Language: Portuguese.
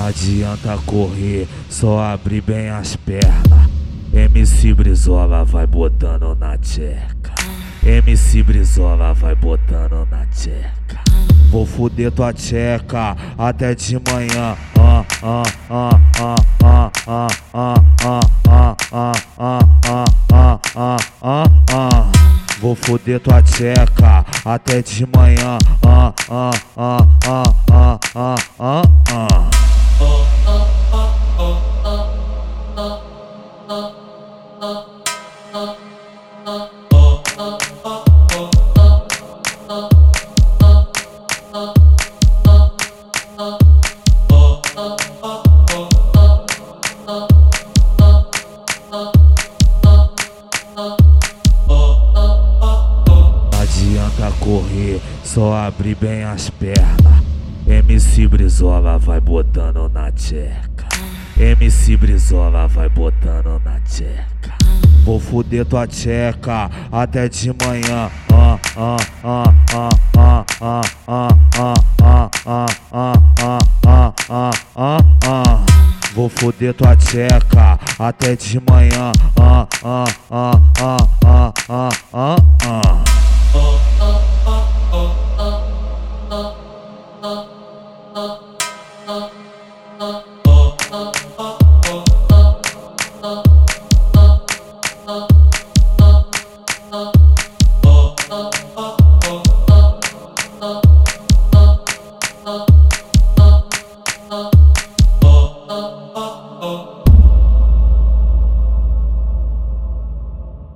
Não adianta correr, só abrir bem as pernas. MC Brizola vai botando na tcheca. MC Brizola vai botando na tcheca. Vou fuder tua tcheca até de manhã. Ah, ah, ah, ah, ah, ah, ah, ah, ah, ah, ah, ah, ah, ah, ah. Vou fuder tua tcheca até de manhã. Ah, ah, ah, ah, ah, ah, ah, adianta correr, só abrir bem as pernas. MC Brizola vai botando na tcheca. MC Brizola vai botando na tcheca. Vou fuder tua tcheca até de manhã. Ah, ah, ah, ah, ah, ah, ah, ah, ah, ah, ah, ah, ah, ah, ah, ah. Vou fuder tua tcheca até de manhã. Ah, ah, ah, ah, ah, ah, ah, ah. oh, oh, oh, Oh.